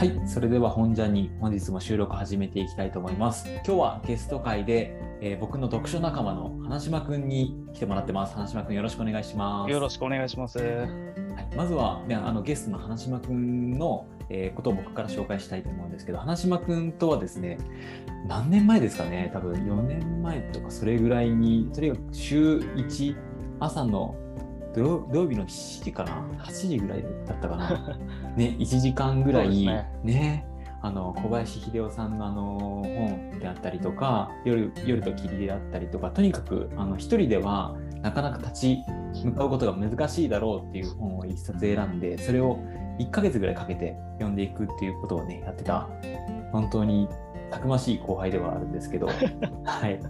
はい、それでは本ジャに本日も収録始めていきたいと思います。今日はゲスト会で、えー僕の読書仲間の花島くんに来てもらってます。花島くんよろしくお願いします。よろしくお願いします。はい、まずは、ね、あのゲストの花島くんの、えーことを僕から紹介したいと思うんですけど、花島くんとはですね、何年前ですかね、多分4年前とかそれぐらいに、とにかく週1、朝の土曜日の7時かな、8時ぐらいだったかな、ね、1時間ぐらい、ね。ねあの小林秀夫さんのあの本であったりとか、夜夜と霧であったりとか、とにかくあの一人ではなかなか立ち向かうことが難しいだろうっていう本を一冊選んで、それを1ヶ月ぐらいかけて読んでいくっていうことをね、やってた、本当にたくましい後輩ではあるんですけど、はい。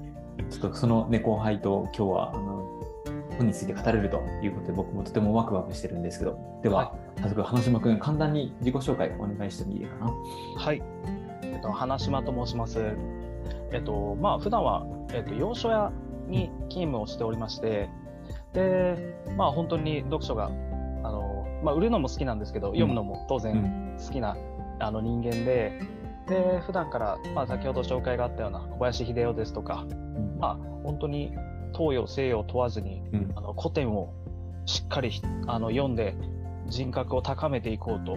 ちょっとそのね、後輩と今日は、あの、本について語れるということで、僕もとてもワクワクしてるんですけど、では、は早速、花島くん、簡単に自己紹介お願いしてもいいかな？はい。えっと、花島と申します。えっと、まあ、普段は、えっと、洋書屋に勤務をしておりまして、で、まあ、本当に読書が、あの、まあ、売るのも好きなんですけど、読むのも当う然ん。好きな、あの人間で、で、普段から、まあ、先ほど紹介があったような小林秀夫ですとか、まあ、本当に東洋西洋問わずに、うんあの古典をしっかりあの読んで人格を高めていこうと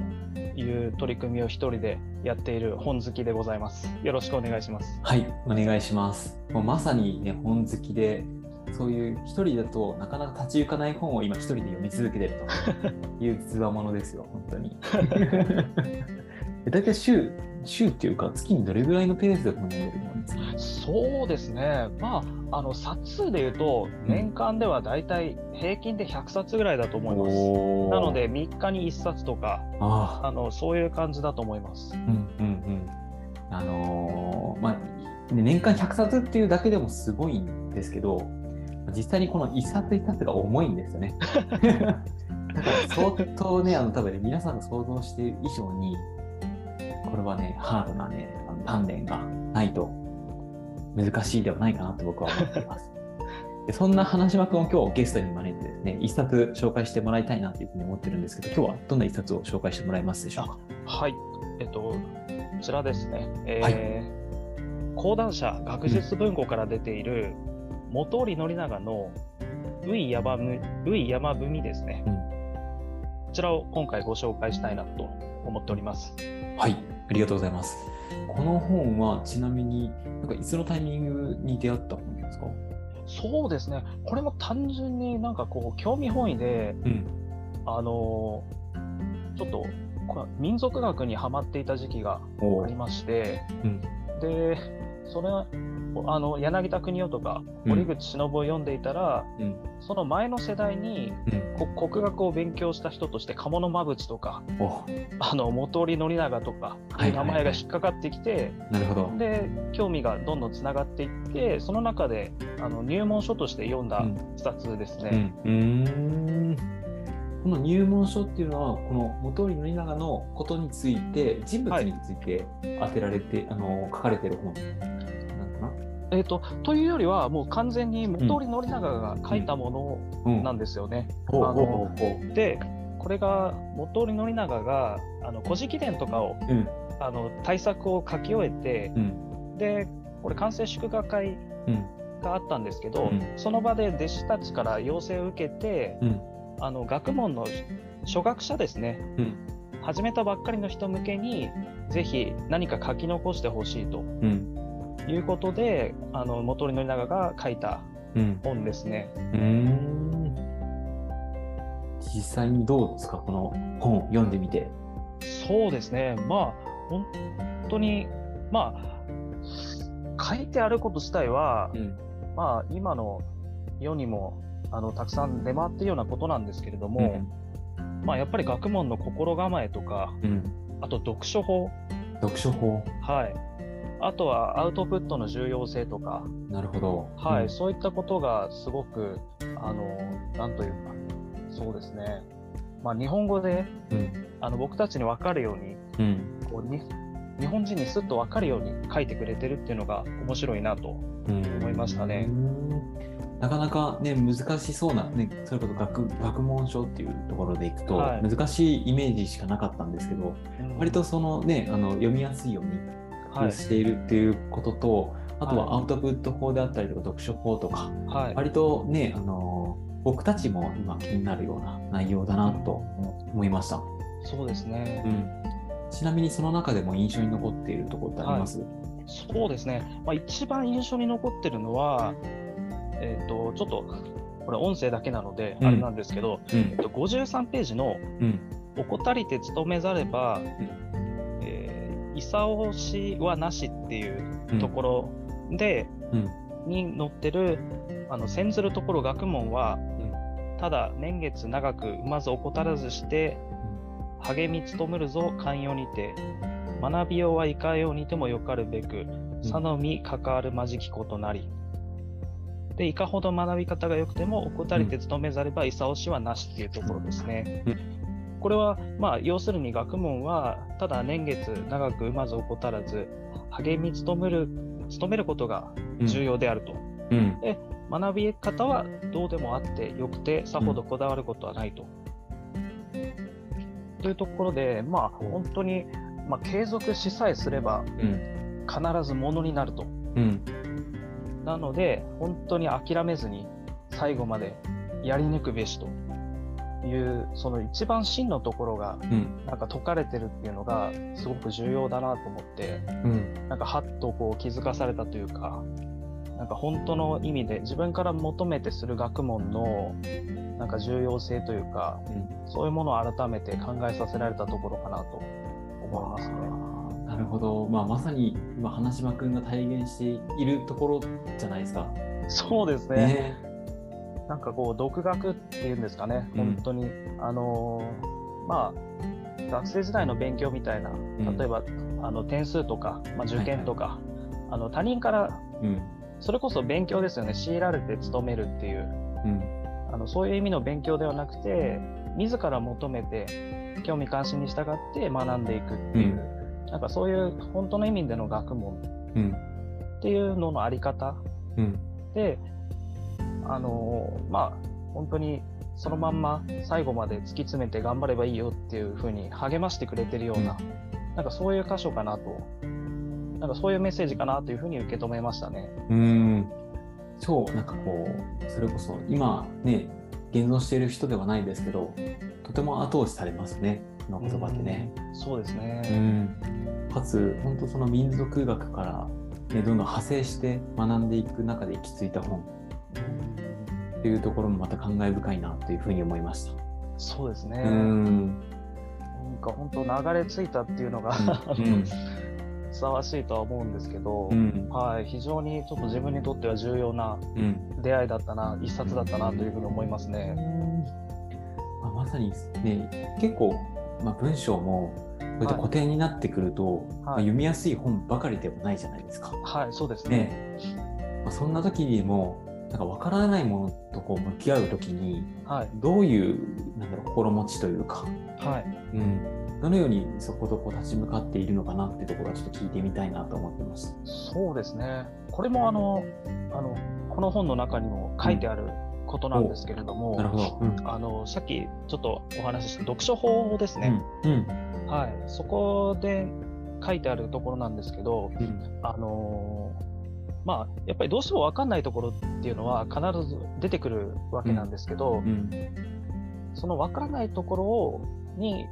いう取り組みを一人でやっている本好きでございます。よろしくお願いします。はい、お願いします。もうまさにね、本好きで、そういう一人だとなかなか立ち行かない本を今一人で読み続けてると いうつわものですよ、本当に。え大体週、週っていうか月にどれぐらいのペースで本読んでるもんですかそうですね。まあ、あの冊数で言うと年間ではだいたい平均で100冊ぐらいだと思います。なので3日に1冊とかああのそういう感じだと思いますー。うんうんうん。あのーまあ、ね年間100冊っていうだけでもすごいんですけど、実際にこの一冊一冊が重いんですよね。だから相当ね、あの多分ね、皆さんが想像している以上に、これはね、ハードなね、鍛錬がないと難しいではないかなと僕は思っています。でそんな花島君を今日ゲストに招いてですね、一冊紹介してもらいたいなというふうに思ってるんですけど、今日はどんな一冊を紹介してもらえますでしょうか？はい。えっと、こちらですね。えー講談社学術文庫から出ている、本織宣長のうい山文ですね、うんこちらを今回ご紹介したいなと思っております。はい、ありがとうございます。この本はちなみに、なんかいつのタイミングに出会った本ですか？そうですね。これも単純になんかこう、興味本位で、うん。あのーちょっと、民族学にハマっていた時期がおありまして、うんでそれはあの柳田国男とかうん堀口忍を読んでいたら、うん。その前の世代にうん。こ国学を勉強した人として鴨の間淵とかおあの本織宣長とかはいはいはい名前が引っかかってきて、なるほど。で興味がどんどんつながっていってその中であの入門書として読んだうん一冊ですね。うん。うーん。この入門書っていうのは、この元織宣長のことについて、人物について当てられて、あの、書かれてる本。えー、とというよりはもう完全に本織宣長が書いたもうんのなんですよね。でこれが本織宣長があの古事記伝とかをうん。あの対策を書き終えてうん。でこれ完成祝賀会うん。があったんですけど、うんその場で弟子たちから要請を受けて、うん。あの学問の初学者ですねうん。始めたばっかりの人向けにぜひ何か書き残してほしいとうん。いうことであの本織宣長が書いたうん。本ですね。うーん。実際にどうですか、この本を読んでみて。そうですねまあ本当にまあ書いてあること自体は、うん。まあ、今の世にもあのたくさん出回っているようなことなんですけれども、まあ、やっぱり学問の心構えとかうん。あと読書法、読書法。はい、あとはアウトプットの重要性とか、なるほど。はいうん。そういったことがすごくあのなんというかそうですね、まあ、日本語でうん。あの僕たちに分かるようにうん。こうに日本人にすっと分かるように書いてくれてるっていうのが面白いなとうん思いましたね。うん。なかなかね難しそうな、ね、それこそ学学問書っていうところでいくと、はい。難しいイメージしかなかったんですけど、うん。割とそのねあの読みやすいように工はい。夫しているっていうことと、あとははアウトプット法であったりとか読書法とか、はい。割とねあの僕たちも今気になるような内容だなと思いました。そうですね。う。ん、ちなみにその中でも印象に残っているところってあります、そうですね、まあ、一番印象に残ってるのは、えっとちょっとこれ音声だけなのでうん。あれなんですけど、うん。えっと、53ページのうん「怠りて勤めざれば、えー、いさおしはなし」っていうところで、うん。に載ってる「あの先ずるところ学問は、ただ年月長くまず怠らずして励み努むるぞ寛容にて学びようはいかようにてもよかるべくさのみ関わるまじきことなり。で、いかほど学び方が良くても、怠りて勤めざれば、いさおしはなしっていうところですね。うんこれは、まあ、要するに学問は、ただ年月長くまず怠らず、励み努める、努めることが重要であると。うん学び方はどうでもあってよくて、さほどこだわることはないと。というところで、まあ、うん本当に、まあ、継続しさえすれば、うん必ずものになると。うんなので、本当に諦めずに最後までやり抜くべしという、その一番真のところがうんなんか説かれてるっていうのがすごく重要だなと思って、うんなんかはっとこう気づかされたというか、なんか本当の意味で自分から求めてする学問のなんか重要性というか、そういうものを改めて考えさせられたところかなと思いますね。なるほど、まあ、まさに今花島君が体現しているところじゃないですか。そうですね。ねなんかこう独学っていうんですかね、うん。本当に、あのーまあ、学生時代の勉強みたいな、ん。例えば、あの点数とか、まあ、受験とか、あの他人から、うん。それこそ勉強ですよね、強いられて勤めるっていう、うん。あのそういう意味の勉強ではなくて、自ら求めて、興味関心に従って学んでいくっていう、なんかそういう本当の意味での学問うん。っていうののあり方うん。で、あのーまあ、本当にそのまんま最後まで突き詰めて頑張ればいいよっていう風に励ましてくれてるような、なんかそういう箇所かなと、なんかそういうメッセージかなというふうに受け止めましたね。うん超なんかこうそれこそ今ね現存している人ではないですけどとても後押しされますねこの言葉ってね。うん。そうですうね。ん、かつ本当その民族学から、ね、どんどん派生して学んでいく中で行き着いた本っていうところもまた感慨深いなというふうに思いました。そうですね。うんなんか本当流れ着いたっていうのが、うん ふさわしいとは思うんですけど、うんはい、非常にちょっと自分にとっては重要なうん出会いだったな、一冊だったなというふうに思いますね。まあ、まさにね結構、まあ、文章もこういった古典になってくると、まあ、読みやすい本ばかりではないじゃないですか。はい、そうですね。ねまあ、そんな時にもなんか分からないものとこう向き合う時にはい、どういうなんだろう心持ちというか、はい。うん、どのようにそことこう立ち向かっているのかなってところはちょっと聞いてみたいなと思ってました。そうですね。これもあの、あの、この本の中にも書いてあることなんですけれども、なるほど。うんあの、さっきちょっとお話しした読書法ですね。うんうんはい。そこで書いてあるところなんですけど、うんあのーまあ、やっぱりどうしても分かんないところっていうのは必ず出てくるわけなんですけど、うん。その分からないところをに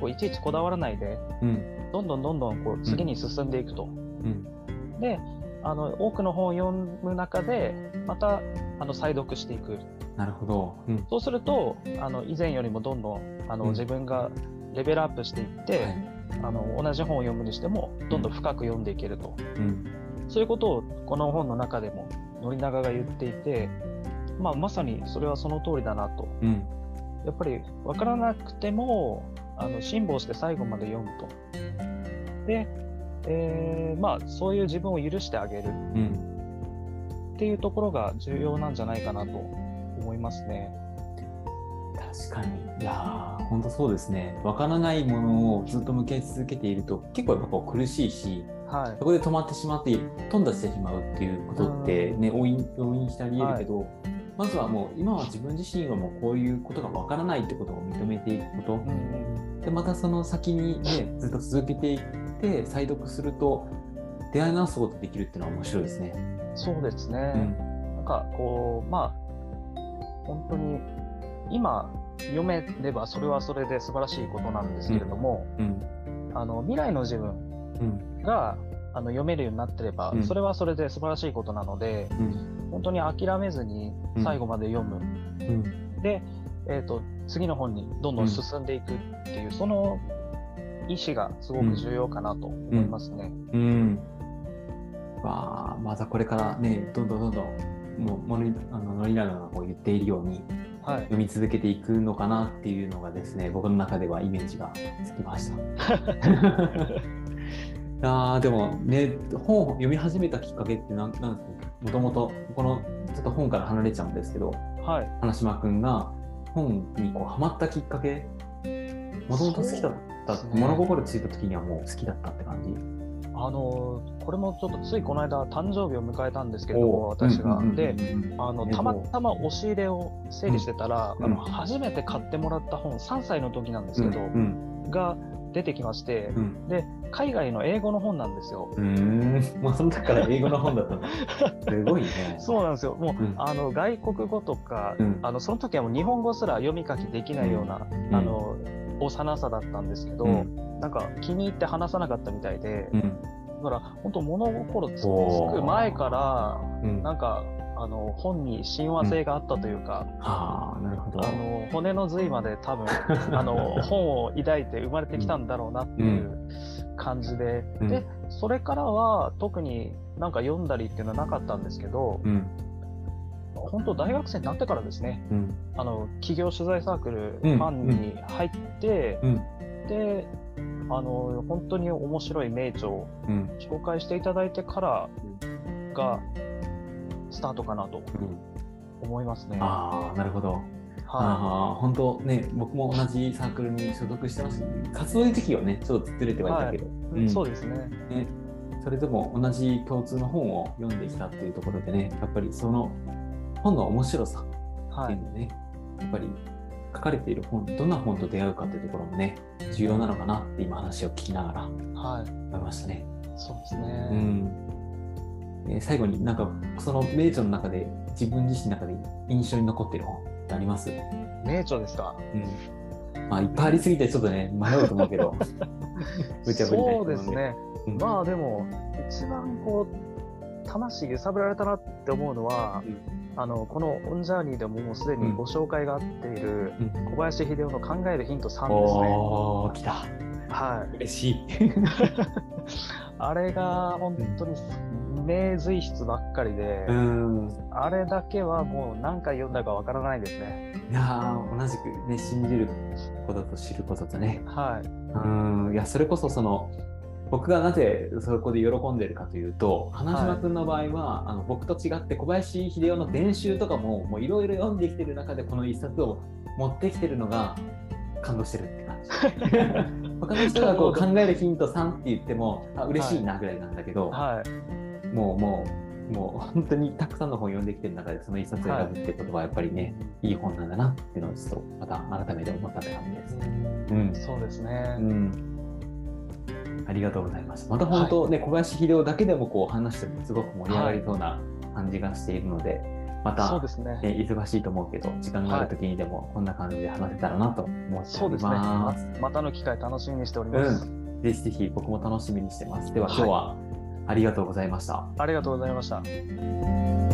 こういちいちこだわらないで、うん。どんどんどんどんこう次に進んでいくと。うん。であの多くの本を読む中でまたあの再読していく。なるほど。うん。そうするとあの以前よりもどんどんあの、うん。自分がレベルアップしていって、はい。あの同じ本を読むにしてもどんどん深く読んでいけると、うんそういうことをこの本の中でも宣長が言っていて、まあ、まさにそれはその通りだなと。うん。やっぱり分からなくてもあの辛抱して最後まで読むと。で、えーまあ、そういう自分を許してあげる。うん。っていうところが重要なんじゃないかなと思いますね。確かに。いやー、本当そうですね。わからないものをずっと向き合い続けていると、結構やっぱこう苦しいし、はいそこで止まってしまって、頓挫してしまうっていうことってね、応引応引してあり得るけど、まずはもう今は自分自身はもうこういうことがわからないってことを認めていくこと、うんでまたその先にねずっと続けていって再読すると出会い直すことができるっていうのは面白いですね。そうですね。うんなんかこうまあ本当に今読めればそれはそれで素晴らしいことなんですけれども、うん。あの未来の自分うん。があの読めるようになってれば、うん。それはそれで素晴らしいことなのでうん。本当に諦めずに最後まで読む、うん。で、えー、と次の本にどんどん進んでいくっていう、その意思がすごく重要かなと思いますね。うん。まあ、またこれからねどんどんどんどんもうモリあのノリラナがこう言っているようにはい、読み続けていくのかなっていうのがですね僕の中ではイメージがつきました。あーでもね本を読み始めたきっかけってなんなんですか？もともとこのちょっと本から離れちゃうんですけどはい、花島君が本にこうハマったきっかけもともと好きだった、ね。物心ついた時にはもう好きだったって感じ？あのこれもちょっとついこの間誕生日を迎えたんですけど私が。うんうんうんうんであのねたまたま押し入れを整理してたら、うん。あの初めて買ってもらった本3歳の時なんですけど、うんが出てきましてう、ん。で海外の英語の本なんですよ。うん、うー。んもうその時から英語の本だった すごいね。そうなんですよ。もう、うん。あの外国語とか、うん。あのその時はもう日本語すら読み書きできないような、うん。あの幼さだったんですけど、うん。なんか気に入って話さなかったみたいで、うん。だから本当物心つく前からうん。なんかあの本に親和性があったというか、はあなるほど。あの骨の髄まで多分 あの本を抱いて生まれてきたんだろうなっていう感じで、うん。でそれからは特になんか読んだりっていうのはなかったんですけど、うん本当大学生になってからですねうん。あの企業取材サークルうん。ファンに入って、うん。であの本当に面白い名著をうん。紹介していただいてからがスタートかなとうん。思いますね。ああなるほど。はああ本当ね僕も同じサークルに所属してます。し活動時期はねちょっとずれてはいたけど、い、うん。そうですね。ね、それでも同じ共通の本を読んできたっていうところでねやっぱりその本の面白さってはいいうのね、やっぱり書かれている本どんな本と出会うかっていうところもね重要なのかなって今話を聞きながらはい、思いましたね。そうですうね。んえー最後になんかその名著の中で自分自身の中で印象に残っている本ってあります、名著ですか？うんまあ、いっぱいありすぎてちょっとね迷うと思うけど そうですね。うんまあでも一番こう魂揺さぶられたなって思うのは、うんあのこのオンジャーニーでももうすでにご紹介があっているうん小林秀夫の考えるヒント3ですね。おー来たはい。嬉しい。あれが本当に名随筆ばっかりで、うんあれだけはもう何回読んだかわからないですね。いやー同じくね信じることと知ることとねはい。うんいやそれこそその僕がなぜそこで喜んでるかというと花島君の場合は、あの僕と違って小林秀夫の伝習とかももういろいろ読んできてる中でこの一冊を持ってきてるのが感動してるって感じ 他の人がこう考えるヒント3って言ってもあ嬉しいなぐらいなんだけど、はい。もうもうもう本当にたくさんの本を読んできてる中でその一冊を選ぶってことはやっぱりね、い、い本なんだなっていうのをちょっとまた改めて思ったって感じです。うんそうですね。うんありがとうございます。また本当ね、小林秀夫だけでもこう話してもすごく盛り上がりそうな感じがしているので、また、そうですね。ね、忙しいと思うけど、時間がある時にでもこんな感じで話せたらなと思っておりそうですね。まます。またの機会楽しみにしております。うん、ぜひぜひ僕も楽しみにしてます。でははい今日はありがとうございました。ありがとうございました。